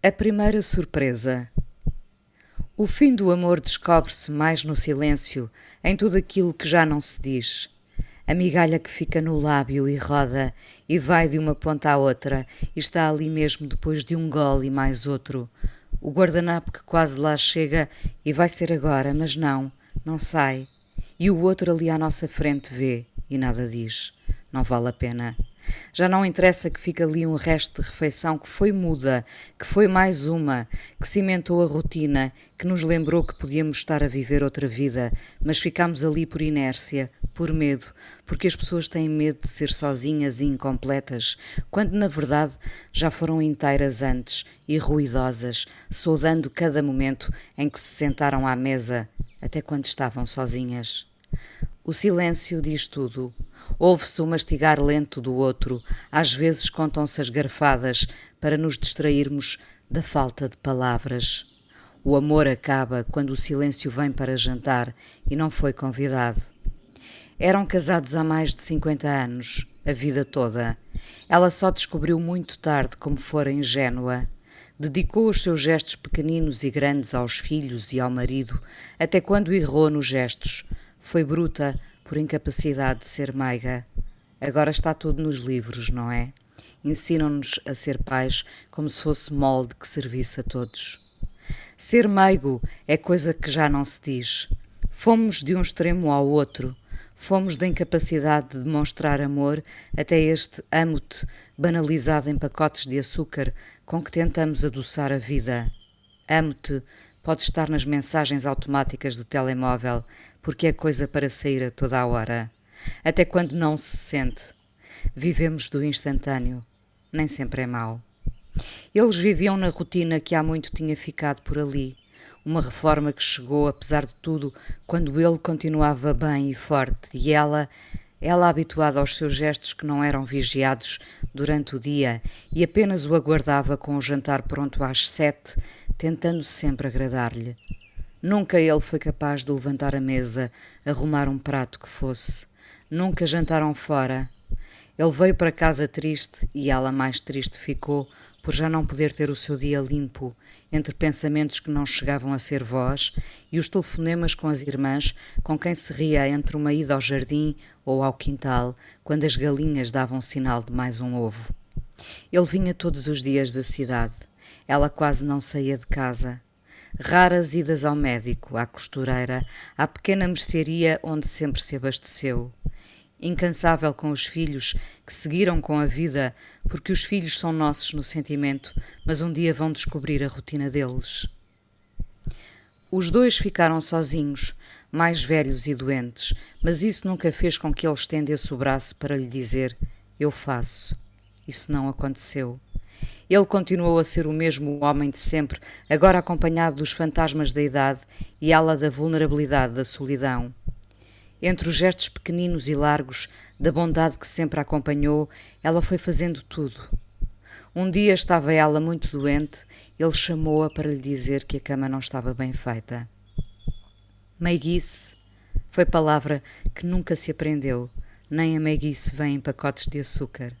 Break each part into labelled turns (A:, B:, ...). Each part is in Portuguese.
A: A primeira surpresa. O fim do amor descobre-se mais no silêncio, em tudo aquilo que já não se diz. A migalha que fica no lábio e roda, e vai de uma ponta à outra, e está ali mesmo depois de um gole e mais outro. O guardanapo que quase lá chega, e vai ser agora, mas não, não sai. E o outro ali à nossa frente vê, e nada diz. Não vale a pena. Já não interessa que fique ali um resto de refeição que foi muda, que foi mais uma, que cimentou a rotina, que nos lembrou que podíamos estar a viver outra vida, mas ficámos ali por inércia, por medo, porque as pessoas têm medo de ser sozinhas e incompletas, quando na verdade já foram inteiras antes e ruidosas, saudando cada momento em que se sentaram à mesa, até quando estavam sozinhas. O silêncio diz tudo. Ouve-se o mastigar lento do outro, às vezes contam-se as garfadas para nos distrairmos da falta de palavras. O amor acaba quando o silêncio vem para jantar e não foi convidado. Eram casados há mais de 50 anos, a vida toda. Ela só descobriu muito tarde como fora ingênua. Dedicou os seus gestos pequeninos e grandes aos filhos e ao marido, até quando errou nos gestos foi bruta por incapacidade de ser meiga. Agora está tudo nos livros, não é? Ensinam-nos a ser pais como se fosse molde que servisse a todos. Ser meigo é coisa que já não se diz. Fomos de um extremo ao outro. Fomos da incapacidade de demonstrar amor até este amo-te banalizado em pacotes de açúcar com que tentamos adoçar a vida. Amo-te pode estar nas mensagens automáticas do telemóvel, porque é coisa para sair a toda a hora, até quando não se sente. Vivemos do instantâneo, nem sempre é mau. Eles viviam na rotina que há muito tinha ficado por ali, uma reforma que chegou, apesar de tudo, quando ele continuava bem e forte, e ela ela habituada aos seus gestos que não eram vigiados durante o dia e apenas o aguardava com o jantar pronto às sete, tentando sempre agradar-lhe. Nunca ele foi capaz de levantar a mesa, arrumar um prato que fosse. Nunca jantaram fora. Ele veio para casa triste e ela mais triste ficou por já não poder ter o seu dia limpo, entre pensamentos que não chegavam a ser voz e os telefonemas com as irmãs, com quem se ria entre uma ida ao jardim ou ao quintal, quando as galinhas davam sinal de mais um ovo. Ele vinha todos os dias da cidade. Ela quase não saía de casa. Raras idas ao médico, à costureira, à pequena mercearia onde sempre se abasteceu incansável com os filhos que seguiram com a vida, porque os filhos são nossos no sentimento, mas um dia vão descobrir a rotina deles. Os dois ficaram sozinhos, mais velhos e doentes, mas isso nunca fez com que ele estendesse o braço para lhe dizer: Eu faço. Isso não aconteceu. Ele continuou a ser o mesmo homem de sempre, agora acompanhado dos fantasmas da idade e ela da vulnerabilidade da solidão. Entre os gestos pequeninos e largos, da bondade que sempre a acompanhou, ela foi fazendo tudo. Um dia estava ela muito doente, ele chamou-a para lhe dizer que a cama não estava bem feita. Meiguice foi palavra que nunca se aprendeu, nem a meiguice vem em pacotes de açúcar.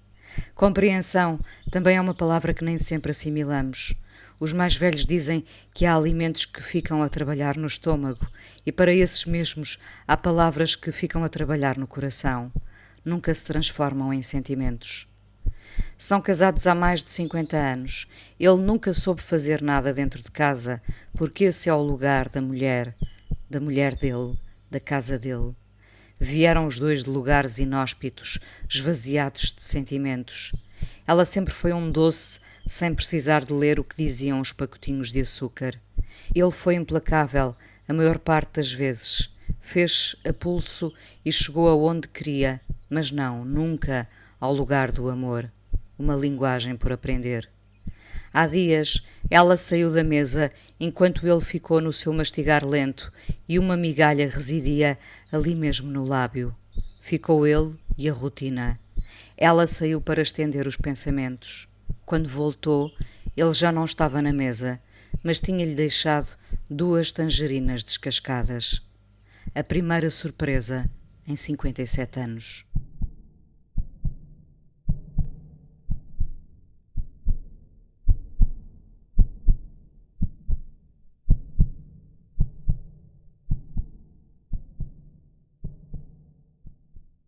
A: Compreensão também é uma palavra que nem sempre assimilamos. Os mais velhos dizem que há alimentos que ficam a trabalhar no estômago, e para esses mesmos há palavras que ficam a trabalhar no coração. Nunca se transformam em sentimentos. São casados há mais de 50 anos. Ele nunca soube fazer nada dentro de casa, porque esse é o lugar da mulher, da mulher dele, da casa dele. Vieram os dois de lugares inóspitos, esvaziados de sentimentos. Ela sempre foi um doce, sem precisar de ler o que diziam os pacotinhos de açúcar. Ele foi implacável, a maior parte das vezes. Fez a pulso e chegou aonde queria, mas não, nunca, ao lugar do amor. Uma linguagem por aprender. Há dias ela saiu da mesa enquanto ele ficou no seu mastigar lento e uma migalha residia ali mesmo no lábio. Ficou ele e a rotina. Ela saiu para estender os pensamentos. Quando voltou, ele já não estava na mesa, mas tinha-lhe deixado duas tangerinas descascadas. A primeira surpresa em 57 anos.